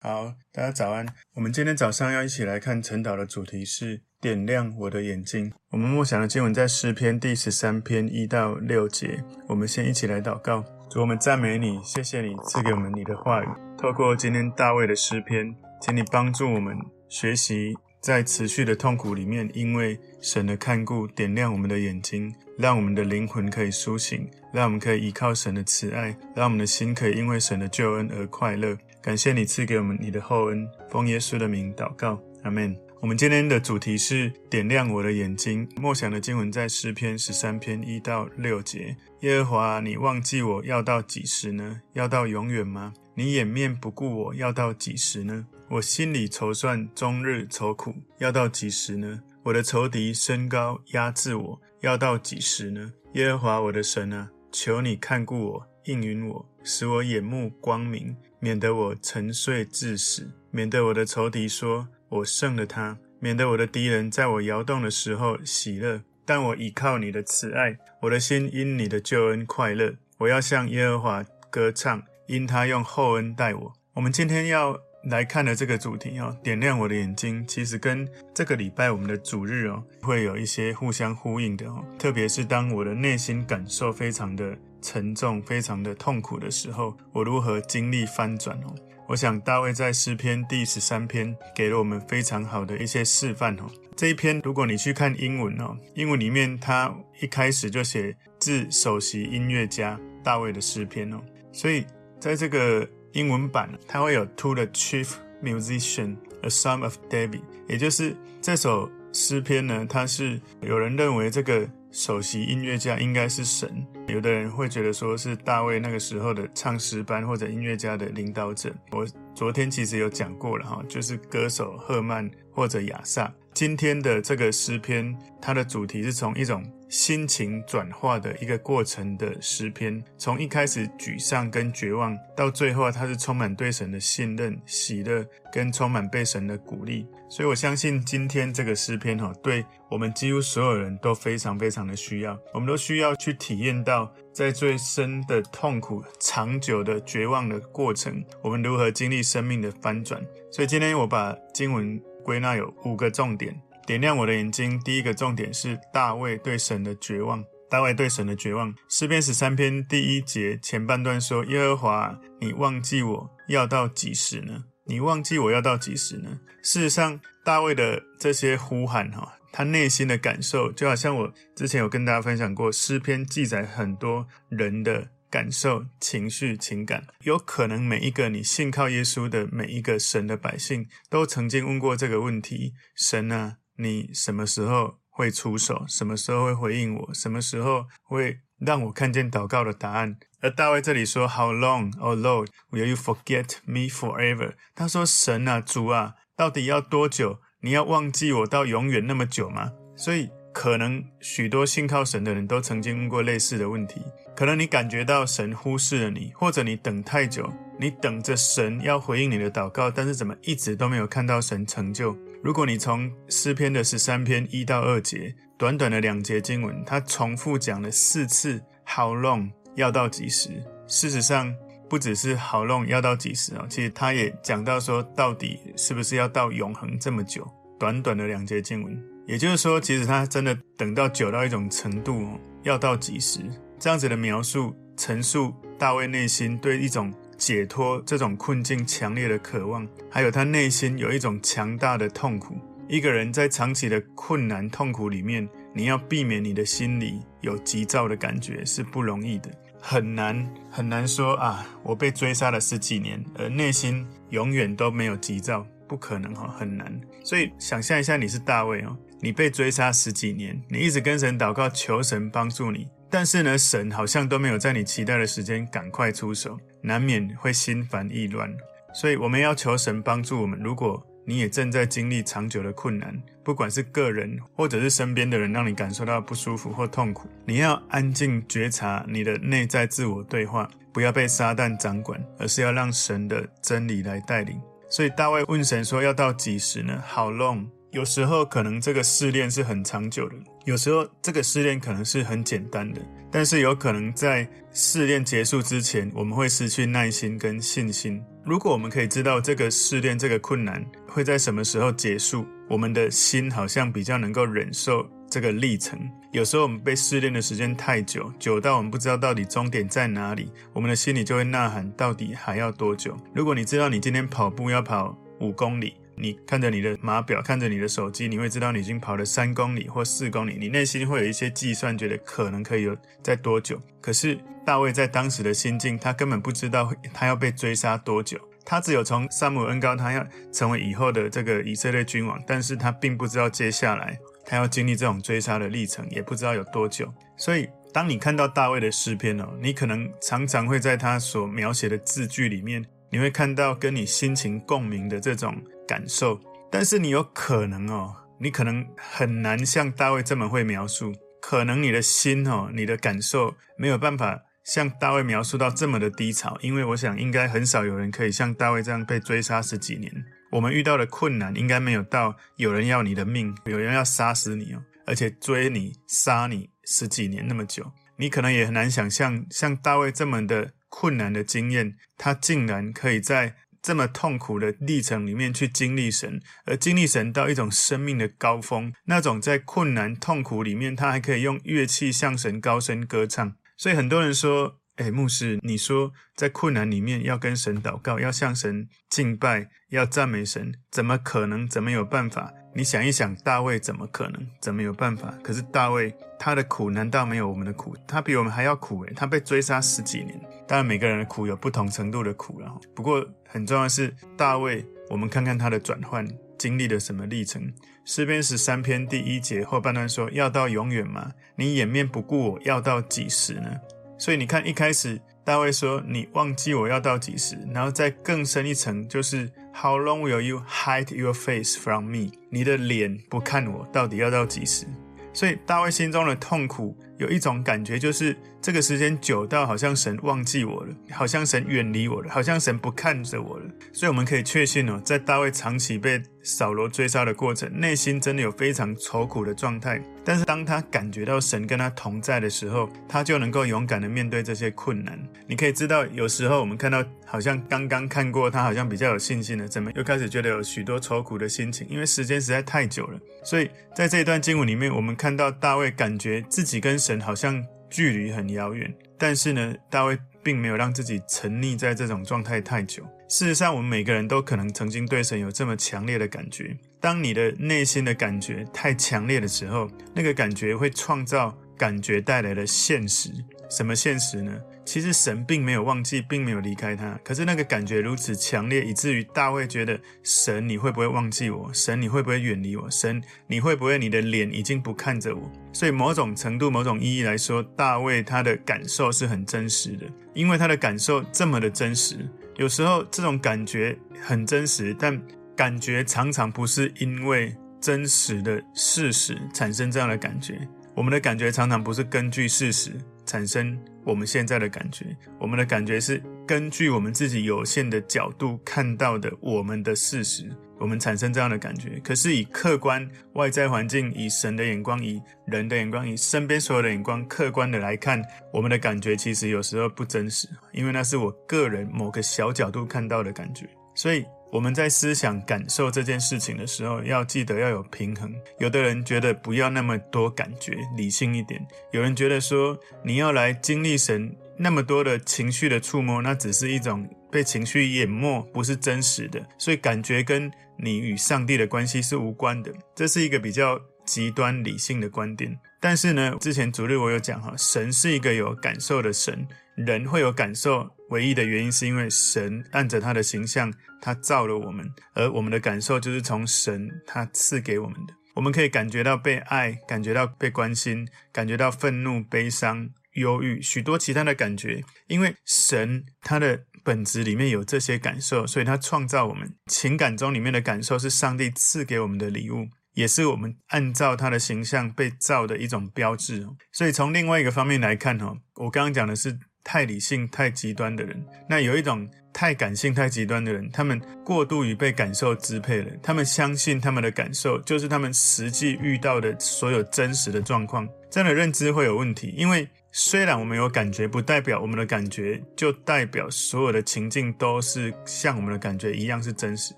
好，大家早安。我们今天早上要一起来看晨祷的主题是点亮我的眼睛。我们默想的经文在诗篇第十三篇一到六节。我们先一起来祷告。主，我们赞美你，谢谢你赐给我们你的话语。透过今天大卫的诗篇，请你帮助我们学习在持续的痛苦里面，因为神的看顾，点亮我们的眼睛，让我们的灵魂可以苏醒，让我们可以依靠神的慈爱，让我们的心可以因为神的救恩而快乐。感谢你赐给我们你的厚恩，奉耶稣的名祷告，阿门。我们今天的主题是点亮我的眼睛。默想的经文在诗篇十三篇一到六节。耶和华，你忘记我要到几时呢？要到永远吗？你掩面不顾我要到几时呢？我心里筹算，终日愁苦，要到几时呢？我的仇敌升高压制我，要到几时呢？耶和华我的神啊，求你看顾我，应允我，使我眼目光明。免得我沉睡致死，免得我的仇敌说我胜了他，免得我的敌人在我摇动的时候喜乐。但我倚靠你的慈爱，我的心因你的救恩快乐。我要向耶和华歌唱，因他用厚恩待我。我们今天要来看的这个主题哦，点亮我的眼睛，其实跟这个礼拜我们的主日哦，会有一些互相呼应的哦。特别是当我的内心感受非常的。沉重、非常的痛苦的时候，我如何经历翻转哦？我想大卫在诗篇第十三篇给了我们非常好的一些示范哦。这一篇如果你去看英文哦，英文里面他一开始就写自首席音乐家大卫的诗篇哦，所以在这个英文版，它会有 To the Chief Musician, a Psalm of David，也就是这首诗篇呢，它是有人认为这个。首席音乐家应该是神，有的人会觉得说是大卫那个时候的唱诗班或者音乐家的领导者。我昨天其实有讲过了哈，就是歌手赫曼或者亚萨。今天的这个诗篇，它的主题是从一种心情转化的一个过程的诗篇，从一开始沮丧跟绝望，到最后它是充满对神的信任、喜乐跟充满被神的鼓励。所以我相信今天这个诗篇哈，对我们几乎所有人都非常非常的需要。我们都需要去体验到，在最深的痛苦、长久的绝望的过程，我们如何经历生命的翻转。所以今天我把经文归纳有五个重点。点亮我的眼睛。第一个重点是大卫对神的绝望。大卫对神的绝望。诗篇十三篇第一节前半段说：“耶和华，你忘记我要到几时呢？你忘记我要到几时呢？”事实上，大卫的这些呼喊，哈，他内心的感受，就好像我之前有跟大家分享过，诗篇记载很多人的感受、情绪、情感。有可能每一个你信靠耶稣的每一个神的百姓，都曾经问过这个问题：神啊。你什么时候会出手？什么时候会回应我？什么时候会让我看见祷告的答案？而大卫这里说：“How long, O Lord, will you forget me forever？” 他说：“神啊，主啊，到底要多久？你要忘记我到永远那么久吗？”所以，可能许多信靠神的人都曾经问过类似的问题。可能你感觉到神忽视了你，或者你等太久，你等着神要回应你的祷告，但是怎么一直都没有看到神成就？如果你从诗篇的十三篇一到二节，短短的两节经文，它重复讲了四次 “How long” 要到几时？事实上，不只是 “How long” 要到几时啊，其实他也讲到说，到底是不是要到永恒这么久？短短的两节经文，也就是说，其实他真的等到久到一种程度，要到几时？这样子的描述陈述大卫内心对一种。解脱这种困境强烈的渴望，还有他内心有一种强大的痛苦。一个人在长期的困难痛苦里面，你要避免你的心里有急躁的感觉是不容易的，很难很难说啊，我被追杀了十几年，而内心永远都没有急躁，不可能哈，很难。所以想象一下，你是大卫哦，你被追杀十几年，你一直跟神祷告，求神帮助你。但是呢，神好像都没有在你期待的时间赶快出手，难免会心烦意乱。所以我们要求神帮助我们。如果你也正在经历长久的困难，不管是个人或者是身边的人让你感受到不舒服或痛苦，你要安静觉察你的内在自我对话，不要被撒旦掌管，而是要让神的真理来带领。所以大卫问神说：“要到几时呢？” How long？有时候可能这个试炼是很长久的，有时候这个试炼可能是很简单的，但是有可能在试炼结束之前，我们会失去耐心跟信心。如果我们可以知道这个试炼、这个困难会在什么时候结束，我们的心好像比较能够忍受这个历程。有时候我们被试炼的时间太久，久到我们不知道到底终点在哪里，我们的心里就会呐喊：到底还要多久？如果你知道你今天跑步要跑五公里，你看着你的码表，看着你的手机，你会知道你已经跑了三公里或四公里，你内心会有一些计算，觉得可能可以有在多久。可是大卫在当时的心境，他根本不知道他要被追杀多久，他只有从撒母耳恩高他要成为以后的这个以色列君王，但是他并不知道接下来。他要经历这种追杀的历程，也不知道有多久。所以，当你看到大卫的诗篇哦，你可能常常会在他所描写的字句里面，你会看到跟你心情共鸣的这种感受。但是，你有可能哦，你可能很难像大卫这么会描述。可能你的心哦，你的感受没有办法像大卫描述到这么的低潮，因为我想应该很少有人可以像大卫这样被追杀十几年。我们遇到的困难应该没有到有人要你的命，有人要杀死你哦，而且追你、杀你十几年那么久，你可能也很难想象，像大卫这么的困难的经验，他竟然可以在这么痛苦的历程里面去经历神，而经历神到一种生命的高峰，那种在困难痛苦里面，他还可以用乐器向神高声歌唱。所以很多人说。诶，牧师，你说在困难里面要跟神祷告，要向神敬拜，要赞美神，怎么可能？怎么有办法？你想一想，大卫怎么可能？怎么有办法？可是大卫他的苦难道没有我们的苦？他比我们还要苦诶，他被追杀十几年。当然，每个人的苦有不同程度的苦了。不过很重要的是大卫，我们看看他的转换经历了什么历程。诗篇十三篇第一节后半段说：“要到永远吗？你掩面不顾我，要到几时呢？”所以你看，一开始大卫说：“你忘记我要到几时？”然后再更深一层，就是 “How long will you hide your face from me？” 你的脸不看我，到底要到几时？所以大卫心中的痛苦有一种感觉，就是这个时间久到好像神忘记我了，好像神远离我了，好像神不看着我了。所以我们可以确信哦，在大卫长期被扫罗追杀的过程，内心真的有非常愁苦的状态。但是当他感觉到神跟他同在的时候，他就能够勇敢的面对这些困难。你可以知道，有时候我们看到好像刚刚看过他，好像比较有信心了，怎么又开始觉得有许多愁苦的心情？因为时间实在太久了。所以在这一段经文里面，我们看到大卫感觉自己跟神好像距离很遥远，但是呢，大卫并没有让自己沉溺在这种状态太久。事实上，我们每个人都可能曾经对神有这么强烈的感觉。当你的内心的感觉太强烈的时候，那个感觉会创造感觉带来的现实。什么现实呢？其实神并没有忘记，并没有离开他。可是那个感觉如此强烈，以至于大卫觉得神，你会不会忘记我？神，你会不会远离我？神，你会不会你的脸已经不看着我？所以某种程度、某种意义来说，大卫他的感受是很真实的，因为他的感受这么的真实。有时候这种感觉很真实，但感觉常常不是因为真实的事实产生这样的感觉。我们的感觉常常不是根据事实产生我们现在的感觉，我们的感觉是根据我们自己有限的角度看到的我们的事实，我们产生这样的感觉。可是以客观外在环境、以神的眼光、以人的眼光、以身边所有的眼光，客观的来看，我们的感觉其实有时候不真实，因为那是我个人某个小角度看到的感觉。所以。我们在思想、感受这件事情的时候，要记得要有平衡。有的人觉得不要那么多感觉，理性一点；有人觉得说你要来经历神那么多的情绪的触摸，那只是一种被情绪淹没，不是真实的。所以感觉跟你与上帝的关系是无关的。这是一个比较极端理性的观点。但是呢，之前主日我有讲哈，神是一个有感受的神，人会有感受。唯一的原因是因为神按着他的形象，他造了我们，而我们的感受就是从神他赐给我们的。我们可以感觉到被爱，感觉到被关心，感觉到愤怒、悲伤、忧郁，许多其他的感觉。因为神他的本质里面有这些感受，所以他创造我们。情感中里面的感受是上帝赐给我们的礼物，也是我们按照他的形象被造的一种标志。所以从另外一个方面来看，哈，我刚刚讲的是。太理性、太极端的人，那有一种太感性、太极端的人，他们过度于被感受支配了。他们相信他们的感受就是他们实际遇到的所有真实的状况。这样的认知会有问题，因为虽然我们有感觉，不代表我们的感觉就代表所有的情境都是像我们的感觉一样是真实。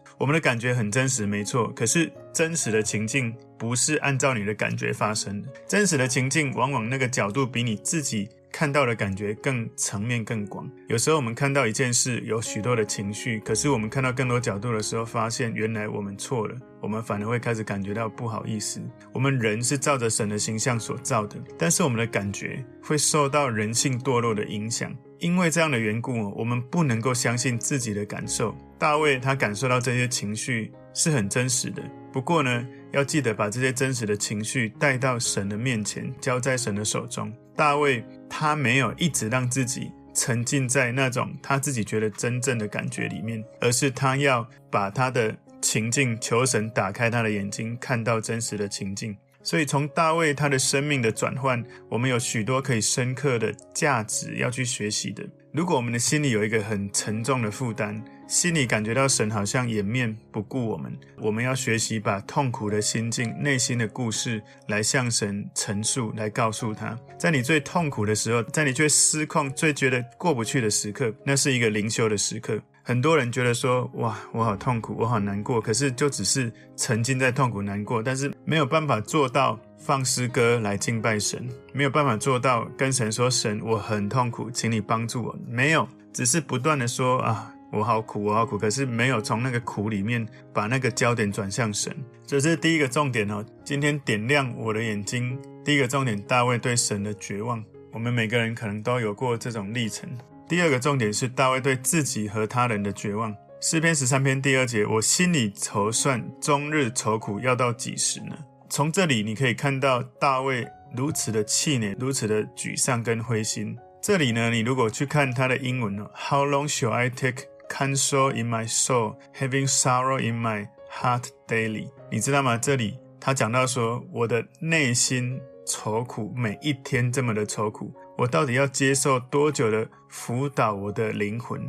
我们的感觉很真实，没错，可是真实的情境不是按照你的感觉发生的。真实的情境往往那个角度比你自己看到的感觉更层面更广。有时候我们看到一件事有许多的情绪，可是我们看到更多角度的时候，发现原来我们错了。我们反而会开始感觉到不好意思。我们人是照着神的形象所造的，但是我们的感觉会受到人性堕落的影响。因为这样的缘故，我们不能够相信自己的感受。大卫他感受到这些情绪是很真实的，不过呢，要记得把这些真实的情绪带到神的面前，交在神的手中。大卫他没有一直让自己沉浸在那种他自己觉得真正的感觉里面，而是他要把他的情境求神打开他的眼睛，看到真实的情境。所以从大卫他的生命的转换，我们有许多可以深刻的价值要去学习的。如果我们的心里有一个很沉重的负担，心里感觉到神好像掩面不顾我们，我们要学习把痛苦的心境、内心的故事来向神陈述，来告诉他，在你最痛苦的时候，在你最失控、最觉得过不去的时刻，那是一个灵修的时刻。很多人觉得说，哇，我好痛苦，我好难过，可是就只是沉浸在痛苦难过，但是没有办法做到放诗歌来敬拜神，没有办法做到跟神说，神，我很痛苦，请你帮助我。没有，只是不断的说啊。我好苦，我好苦，可是没有从那个苦里面把那个焦点转向神，这是第一个重点哦。今天点亮我的眼睛，第一个重点，大卫对神的绝望。我们每个人可能都有过这种历程。第二个重点是大卫对自己和他人的绝望。诗篇十三篇第二节，我心里筹算，终日愁苦，要到几时呢？从这里你可以看到大卫如此的气馁，如此的沮丧跟灰心。这里呢，你如果去看他的英文哦，How long shall I take Counsel in my soul, having sorrow in my heart daily。你知道吗？这里他讲到说，我的内心愁苦，每一天这么的愁苦，我到底要接受多久的辅导我的灵魂？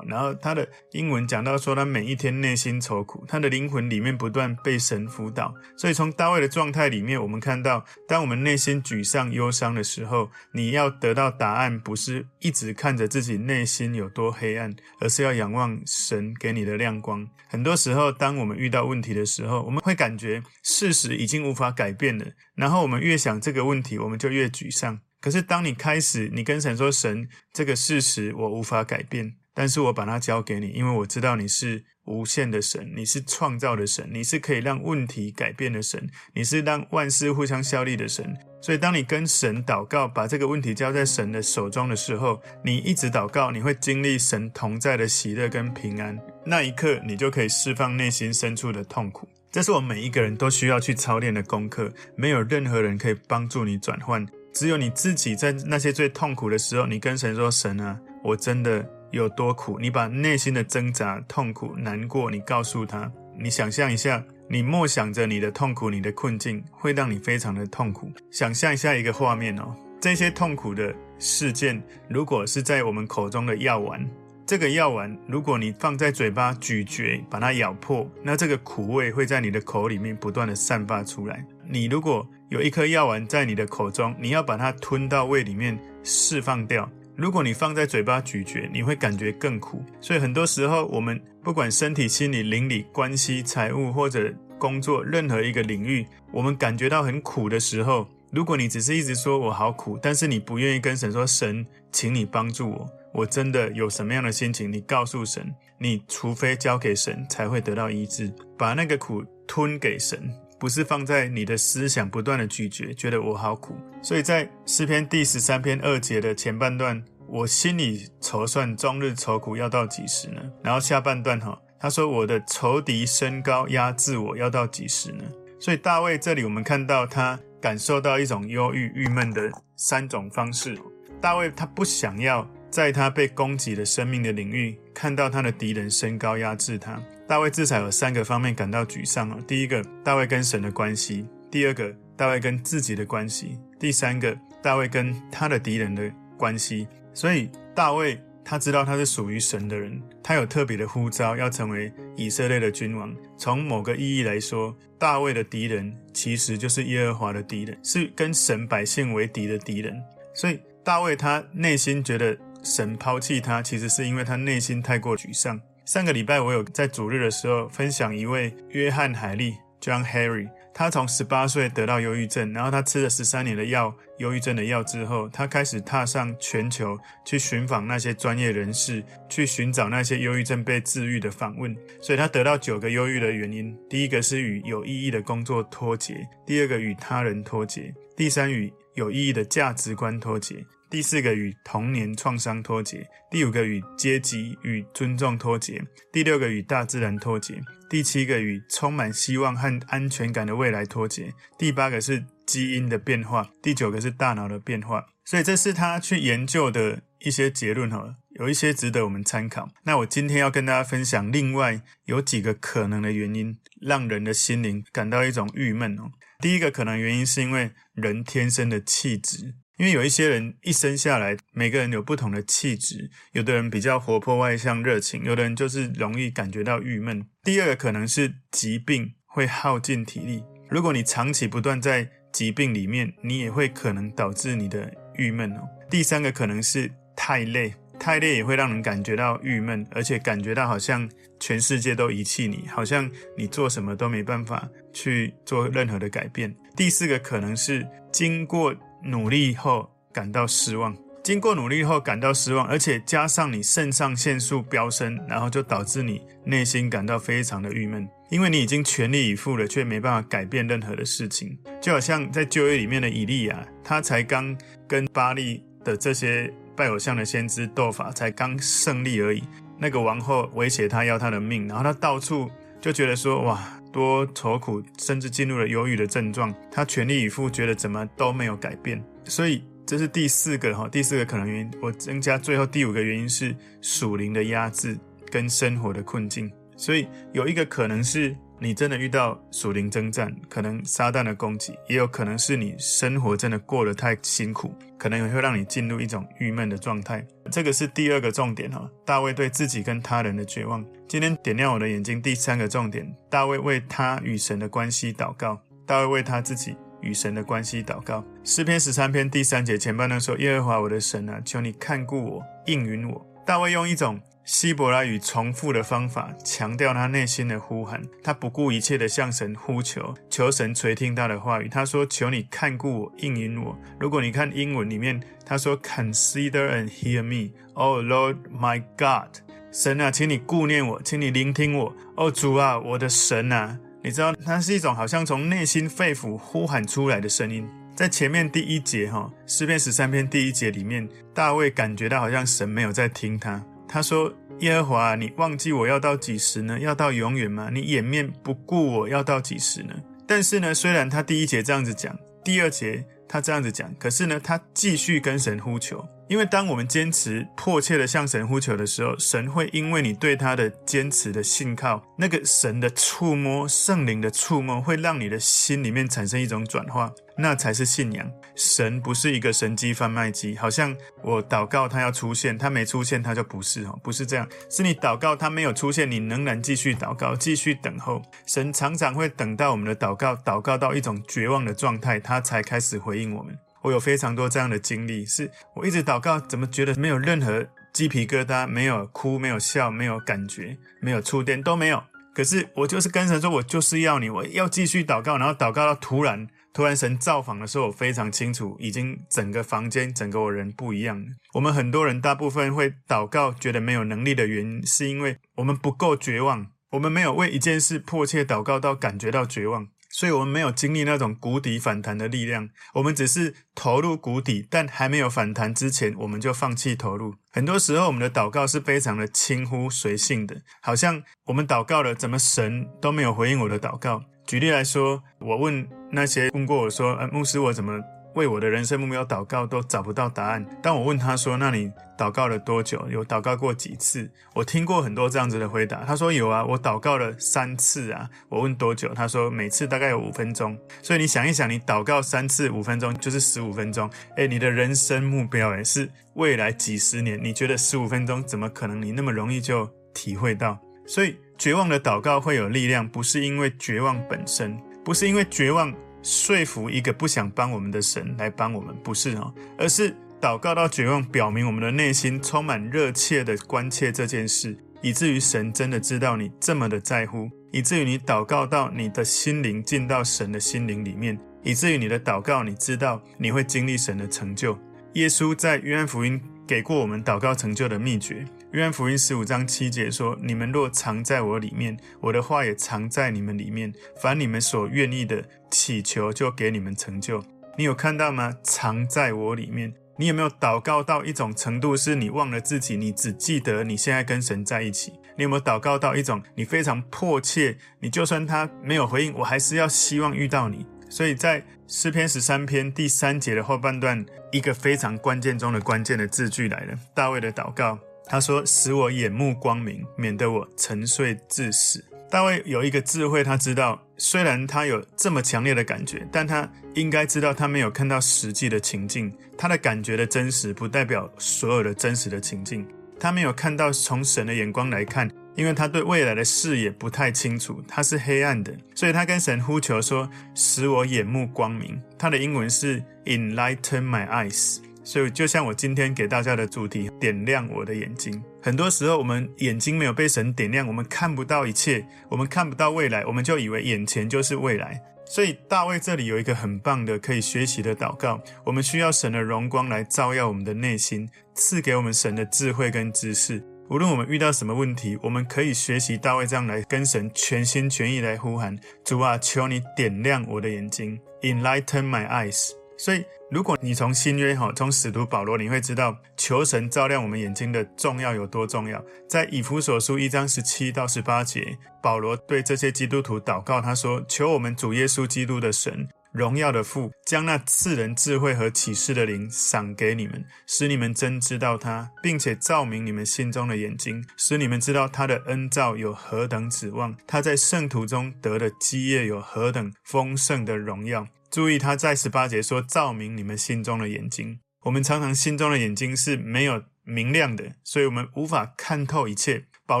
然后他的英文讲到说，他每一天内心愁苦，他的灵魂里面不断被神辅导。所以从大卫的状态里面，我们看到，当我们内心沮丧、忧伤的时候，你要得到答案，不是一直看着自己内心有多黑暗，而是要仰望神给你的亮光。很多时候，当我们遇到问题的时候，我们会感觉事实已经无法改变了，然后我们越想这个问题，我们就越沮丧。可是当你开始，你跟神说：“神，这个事实我无法改变。”但是我把它交给你，因为我知道你是无限的神，你是创造的神，你是可以让问题改变的神，你是让万事互相效力的神。所以，当你跟神祷告，把这个问题交在神的手中的时候，你一直祷告，你会经历神同在的喜乐跟平安。那一刻，你就可以释放内心深处的痛苦。这是我们每一个人都需要去操练的功课。没有任何人可以帮助你转换，只有你自己在那些最痛苦的时候，你跟神说：“神啊，我真的。”有多苦，你把内心的挣扎、痛苦、难过，你告诉他。你想象一下，你默想着你的痛苦、你的困境，会让你非常的痛苦。想象一下一个画面哦，这些痛苦的事件，如果是在我们口中的药丸，这个药丸，如果你放在嘴巴咀嚼，把它咬破，那这个苦味会在你的口里面不断的散发出来。你如果有一颗药丸在你的口中，你要把它吞到胃里面释放掉。如果你放在嘴巴咀嚼，你会感觉更苦。所以很多时候，我们不管身体、心理、邻里关系、财务或者工作任何一个领域，我们感觉到很苦的时候，如果你只是一直说我好苦，但是你不愿意跟神说，神，请你帮助我，我真的有什么样的心情，你告诉神，你除非交给神，才会得到医治，把那个苦吞给神。不是放在你的思想不断的咀嚼，觉得我好苦。所以在诗篇第十三篇二节的前半段，我心里筹算，终日愁苦，要到几时呢？然后下半段哈，他说我的仇敌升高压制我，要到几时呢？所以大卫这里我们看到他感受到一种忧郁、郁闷的三种方式。大卫他不想要在他被攻击的生命的领域看到他的敌人升高压制他。大卫至少有三个方面感到沮丧啊。第一个，大卫跟神的关系；第二个，大卫跟自己的关系；第三个，大卫跟他的敌人的关系。所以，大卫他知道他是属于神的人，他有特别的呼召，要成为以色列的君王。从某个意义来说，大卫的敌人其实就是耶和华的敌人，是跟神百姓为敌的敌人。所以大卫他内心觉得神抛弃他，其实是因为他内心太过沮丧。上个礼拜我有在主日的时候分享一位约翰海利 （John Harry）。他从十八岁得到忧郁症，然后他吃了十三年的药，忧郁症的药之后，他开始踏上全球去寻访那些专业人士，去寻找那些忧郁症被治愈的访问。所以他得到九个忧郁的原因：第一个是与有意义的工作脱节；第二个与他人脱节；第三与有意义的价值观脱节；第四个与童年创伤脱节；第五个与阶级与尊重脱节；第六个与大自然脱节。第七个与充满希望和安全感的未来脱节，第八个是基因的变化，第九个是大脑的变化。所以这是他去研究的一些结论哈，有一些值得我们参考。那我今天要跟大家分享另外有几个可能的原因，让人的心灵感到一种郁闷哦。第一个可能原因是因为人天生的气质。因为有一些人一生下来，每个人有不同的气质，有的人比较活泼外向热情，有的人就是容易感觉到郁闷。第二个可能是疾病会耗尽体力，如果你长期不断在疾病里面，你也会可能导致你的郁闷哦。第三个可能是太累，太累也会让人感觉到郁闷，而且感觉到好像全世界都遗弃你，好像你做什么都没办法去做任何的改变。第四个可能是经过。努力后感到失望，经过努力后感到失望，而且加上你肾上腺素飙升，然后就导致你内心感到非常的郁闷，因为你已经全力以赴了，却没办法改变任何的事情。就好像在旧约里面的以利亚，他才刚跟巴力的这些拜偶像的先知斗法，才刚胜利而已。那个王后威胁他要他的命，然后他到处就觉得说哇。多愁苦，甚至进入了忧郁的症状。他全力以赴，觉得怎么都没有改变。所以这是第四个哈，第四个可能原因。我增加最后第五个原因是属灵的压制跟生活的困境。所以有一个可能是。你真的遇到属灵征战，可能撒旦的攻击，也有可能是你生活真的过得太辛苦，可能也会让你进入一种郁闷的状态。这个是第二个重点哈，大卫对自己跟他人的绝望。今天点亮我的眼睛，第三个重点，大卫为他与神的关系祷告。大卫为他自己与神的关系祷告。诗篇十三篇第三节前半段说：“耶和华我的神啊，求你看顾我，应允我。”大卫用一种希伯来语重复的方法，强调他内心的呼喊。他不顾一切的向神呼求，求神垂听他的话语。他说：“求你看顾我，应允我。”如果你看英文里面，他说：“Consider and hear me, O Lord my God。”神啊，请你顾念我，请你聆听我。哦，主啊，我的神啊，你知道，它是一种好像从内心肺腑呼喊出来的声音。在前面第一节哈，诗篇十三篇第一节里面，大卫感觉到好像神没有在听他。他说：“耶和华，你忘记我要到几时呢？要到永远吗？你掩面不顾我要到几时呢？”但是呢，虽然他第一节这样子讲，第二节他这样子讲，可是呢，他继续跟神呼求。因为当我们坚持迫切的向神呼求的时候，神会因为你对他的坚持的信靠，那个神的触摸、圣灵的触摸，会让你的心里面产生一种转化，那才是信仰。神不是一个神机贩卖机，好像我祷告他要出现，他没出现他就不是哦，不是这样，是你祷告他没有出现，你仍然继续祷告，继续等候。神常常会等到我们的祷告，祷告到一种绝望的状态，他才开始回应我们。我有非常多这样的经历，是我一直祷告，怎么觉得没有任何鸡皮疙瘩，没有哭，没有笑，没有感觉，没有触电，都没有。可是我就是跟神说，我就是要你，我要继续祷告，然后祷告到突然，突然神造访的时候，我非常清楚，已经整个房间，整个我人不一样了。我们很多人大部分会祷告，觉得没有能力的原因，是因为我们不够绝望，我们没有为一件事迫切祷告到感觉到绝望。所以，我们没有经历那种谷底反弹的力量，我们只是投入谷底，但还没有反弹之前，我们就放弃投入。很多时候，我们的祷告是非常的轻忽随性的，好像我们祷告了，怎么神都没有回应我的祷告。举例来说，我问那些问过我说：“呃，牧师，我怎么？”为我的人生目标祷告都找不到答案。当我问他说：“那你祷告了多久？有祷告过几次？”我听过很多这样子的回答。他说：“有啊，我祷告了三次啊。”我问多久？他说：“每次大概有五分钟。”所以你想一想，你祷告三次五分钟就是十五分钟。诶，你的人生目标诶是未来几十年。你觉得十五分钟怎么可能？你那么容易就体会到？所以绝望的祷告会有力量，不是因为绝望本身，不是因为绝望。说服一个不想帮我们的神来帮我们，不是哦，而是祷告到绝望，表明我们的内心充满热切的关切这件事，以至于神真的知道你这么的在乎，以至于你祷告到你的心灵进到神的心灵里面，以至于你的祷告，你知道你会经历神的成就。耶稣在约翰福音给过我们祷告成就的秘诀。约翰福音十五章七节说：“你们若藏在我里面，我的话也藏在你们里面。凡你们所愿意的，祈求就给你们成就。”你有看到吗？藏在我里面。你有没有祷告到一种程度，是你忘了自己，你只记得你现在跟神在一起？你有没有祷告到一种你非常迫切，你就算他没有回应，我还是要希望遇到你？所以在诗篇十三篇第三节的后半段，一个非常关键中的关键的字句来了：大卫的祷告。他说：“使我眼目光明，免得我沉睡至死。”大卫有一个智慧，他知道，虽然他有这么强烈的感觉，但他应该知道，他没有看到实际的情境。他的感觉的真实，不代表所有的真实的情境。他没有看到从神的眼光来看，因为他对未来的视野不太清楚，他是黑暗的，所以他跟神呼求说：“使我眼目光明。”他的英文是 “Enlighten my eyes”。所以，就像我今天给大家的主题，点亮我的眼睛。很多时候，我们眼睛没有被神点亮，我们看不到一切，我们看不到未来，我们就以为眼前就是未来。所以，大卫这里有一个很棒的可以学习的祷告。我们需要神的荣光来照耀我们的内心，赐给我们神的智慧跟知识。无论我们遇到什么问题，我们可以学习大卫这样来跟神全心全意来呼喊：主啊，求你点亮我的眼睛，Enlighten my eyes。所以，如果你从新约哈，从使徒保罗，你会知道求神照亮我们眼睛的重要有多重要。在以弗所书一章十七到十八节，保罗对这些基督徒祷告，他说：“求我们主耶稣基督的神，荣耀的父，将那赐人智慧和启示的灵赏给你们，使你们真知道他，并且照明你们心中的眼睛，使你们知道他的恩召有何等指望，他在圣徒中得的基业有何等丰盛的荣耀。”注意，他在十八节说：“照明你们心中的眼睛。”我们常常心中的眼睛是没有明亮的，所以我们无法看透一切。保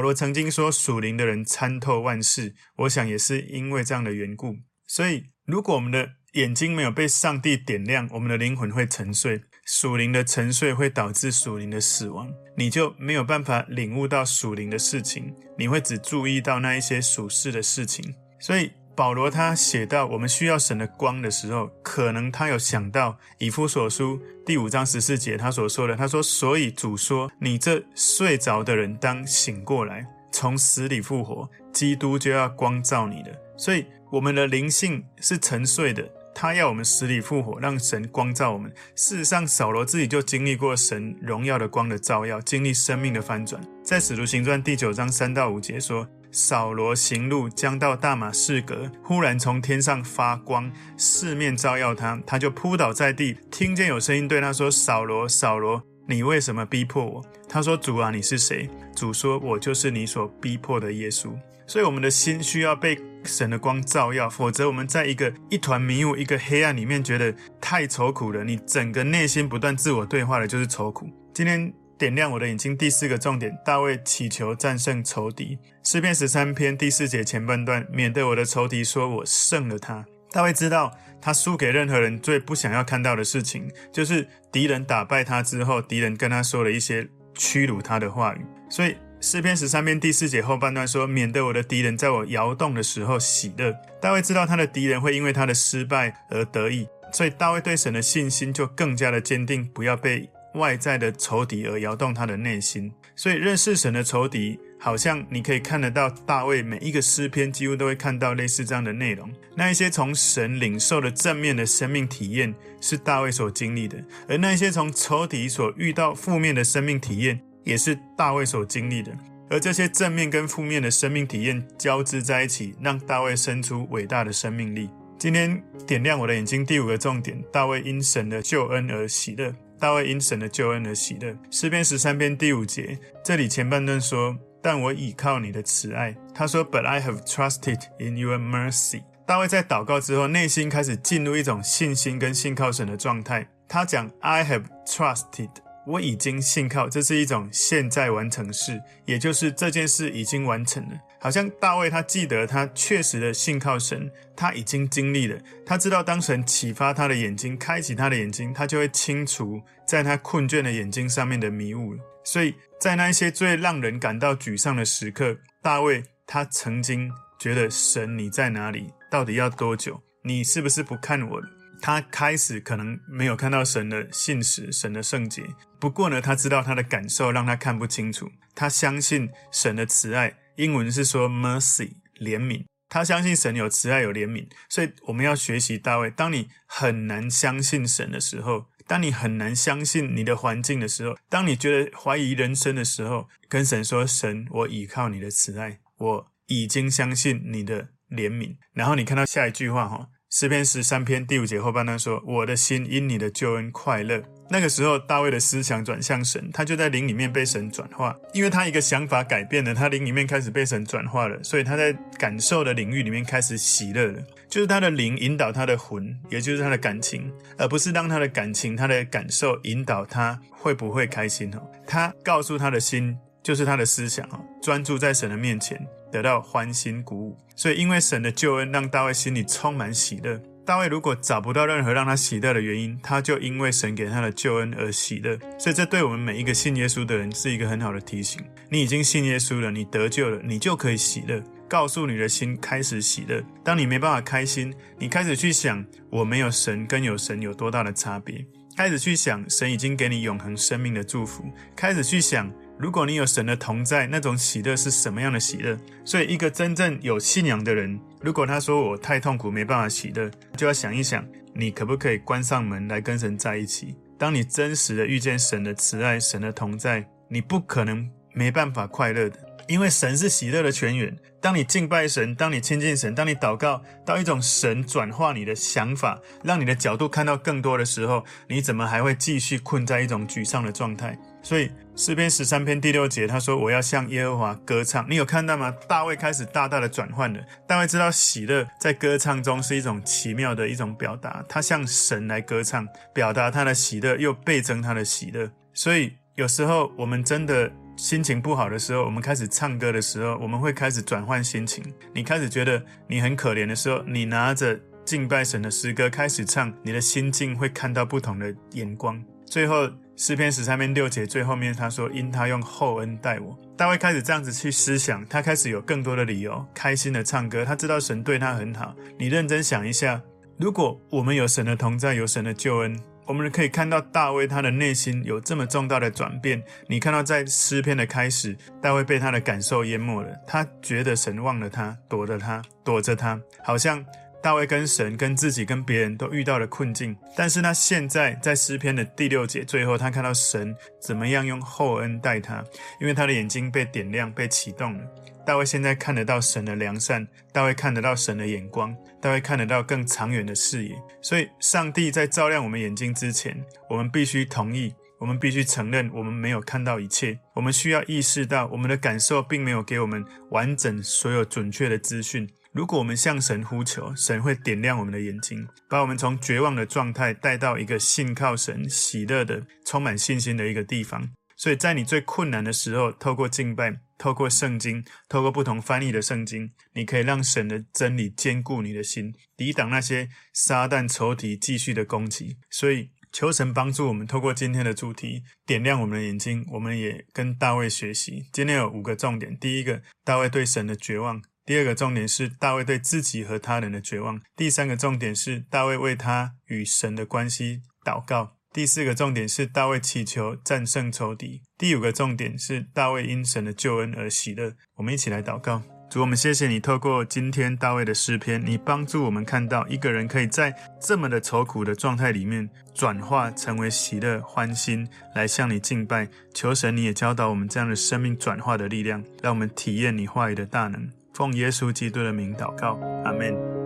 罗曾经说：“属灵的人参透万事。”我想也是因为这样的缘故。所以，如果我们的眼睛没有被上帝点亮，我们的灵魂会沉睡。属灵的沉睡会导致属灵的死亡，你就没有办法领悟到属灵的事情，你会只注意到那一些属世的事情。所以。保罗他写到我们需要神的光的时候，可能他有想到以弗所书第五章十四节他所说的，他说：“所以主说，你这睡着的人当醒过来，从死里复活，基督就要光照你的。”所以我们的灵性是沉睡的，他要我们死里复活，让神光照我们。事实上，扫罗自己就经历过神荣耀的光的照耀，经历生命的翻转。在使徒行传第九章三到五节说。扫罗行路将到大马士革，忽然从天上发光，四面照耀他，他就扑倒在地，听见有声音对他说：“扫罗，扫罗，你为什么逼迫我？”他说：“主啊，你是谁？”主说：“我就是你所逼迫的耶稣。”所以我们的心需要被神的光照耀，否则我们在一个一团迷雾、一个黑暗里面，觉得太愁苦了。你整个内心不断自我对话的，就是愁苦。今天。点亮我的眼睛。第四个重点，大卫祈求战胜仇敌。诗篇十三篇第四节前半段，免得我的仇敌说我胜了他。大卫知道，他输给任何人最不想要看到的事情，就是敌人打败他之后，敌人跟他说了一些屈辱他的话语。所以诗篇十三篇第四节后半段说，免得我的敌人在我摇动的时候喜乐。大卫知道他的敌人会因为他的失败而得意，所以大卫对神的信心就更加的坚定，不要被。外在的仇敌而摇动他的内心，所以认识神的仇敌，好像你可以看得到大卫每一个诗篇几乎都会看到类似这样的内容。那一些从神领受的正面的生命体验是大卫所经历的，而那些从仇敌所遇到负面的生命体验也是大卫所经历的。而这些正面跟负面的生命体验交织在一起，让大卫生出伟大的生命力。今天点亮我的眼睛，第五个重点：大卫因神的救恩而喜乐。大卫因神的救恩而喜乐。诗篇十三篇第五节，这里前半段说：“但我倚靠你的慈爱。”他说：“But I have trusted in your mercy。”大卫在祷告之后，内心开始进入一种信心跟信靠神的状态。他讲：“I have trusted。”我已经信靠，这是一种现在完成式，也就是这件事已经完成了。好像大卫他记得他确实的信靠神，他已经经历了，他知道当神启发他的眼睛，开启他的眼睛，他就会清除在他困倦的眼睛上面的迷雾。所以在那一些最让人感到沮丧的时刻，大卫他曾经觉得神你在哪里？到底要多久？你是不是不看我了？他开始可能没有看到神的信实、神的圣洁。不过呢，他知道他的感受让他看不清楚。他相信神的慈爱，英文是说 mercy 怜悯。他相信神有慈爱、有怜悯。所以我们要学习大卫。当你很难相信神的时候，当你很难相信你的环境的时候，当你觉得怀疑人生的时候，跟神说：“神，我倚靠你的慈爱，我已经相信你的怜悯。”然后你看到下一句话哈。诗篇十三篇第五节后半段说：“我的心因你的救恩快乐。”那个时候，大卫的思想转向神，他就在灵里面被神转化，因为他一个想法改变了，他灵里面开始被神转化了，所以他在感受的领域里面开始喜乐了。就是他的灵引导他的魂，也就是他的感情，而不是让他的感情、他的感受引导他会不会开心哦。他告诉他的心，就是他的思想哦，专注在神的面前。得到欢欣鼓舞，所以因为神的救恩，让大卫心里充满喜乐。大卫如果找不到任何让他喜乐的原因，他就因为神给他的救恩而喜乐。所以这对我们每一个信耶稣的人是一个很好的提醒。你已经信耶稣了，你得救了，你就可以喜乐。告诉你的心开始喜乐。当你没办法开心，你开始去想我没有神跟有神有多大的差别。开始去想神已经给你永恒生命的祝福。开始去想。如果你有神的同在，那种喜乐是什么样的喜乐？所以，一个真正有信仰的人，如果他说我太痛苦没办法喜乐，就要想一想，你可不可以关上门来跟神在一起？当你真实的遇见神的慈爱、神的同在，你不可能没办法快乐的，因为神是喜乐的泉源。当你敬拜神，当你亲近神，当你祷告到一种神转化你的想法，让你的角度看到更多的时候，你怎么还会继续困在一种沮丧的状态？所以诗篇十三篇第六节他说：“我要向耶和华歌唱。”你有看到吗？大卫开始大大的转换了。大卫知道喜乐在歌唱中是一种奇妙的一种表达，他向神来歌唱，表达他的喜乐，又倍增他的喜乐。所以有时候我们真的。心情不好的时候，我们开始唱歌的时候，我们会开始转换心情。你开始觉得你很可怜的时候，你拿着敬拜神的诗歌开始唱，你的心境会看到不同的眼光。最后诗篇十三篇六节最后面他说：“因他用厚恩待我。”大卫开始这样子去思想，他开始有更多的理由开心的唱歌。他知道神对他很好。你认真想一下，如果我们有神的同在，有神的救恩。我们可以看到大卫他的内心有这么重大的转变。你看到在诗篇的开始，大卫被他的感受淹没了，他觉得神忘了他，躲着他，躲着他，好像大卫跟神、跟自己、跟别人都遇到了困境。但是他现在在诗篇的第六节最后，他看到神怎么样用厚恩待他，因为他的眼睛被点亮、被启动了。大卫现在看得到神的良善，大卫看得到神的眼光，大卫看得到更长远的视野。所以，上帝在照亮我们眼睛之前，我们必须同意，我们必须承认，我们没有看到一切。我们需要意识到，我们的感受并没有给我们完整、所有准确的资讯。如果我们向神呼求，神会点亮我们的眼睛，把我们从绝望的状态带到一个信靠神、喜乐的、充满信心的一个地方。所以在你最困难的时候，透过敬拜。透过圣经，透过不同翻译的圣经，你可以让神的真理坚固你的心，抵挡那些撒旦仇敌继续的攻击。所以，求神帮助我们，透过今天的主题，点亮我们的眼睛。我们也跟大卫学习。今天有五个重点：第一个，大卫对神的绝望；第二个重点是大卫对自己和他人的绝望；第三个重点是大卫为他与神的关系祷告。第四个重点是大卫祈求战胜仇敌。第五个重点是大卫因神的救恩而喜乐。我们一起来祷告：主，我们谢谢你，透过今天大卫的诗篇，你帮助我们看到一个人可以在这么的愁苦的状态里面转化成为喜乐欢心，来向你敬拜。求神，你也教导我们这样的生命转化的力量，让我们体验你话语的大能。奉耶稣基督的名祷告，阿门。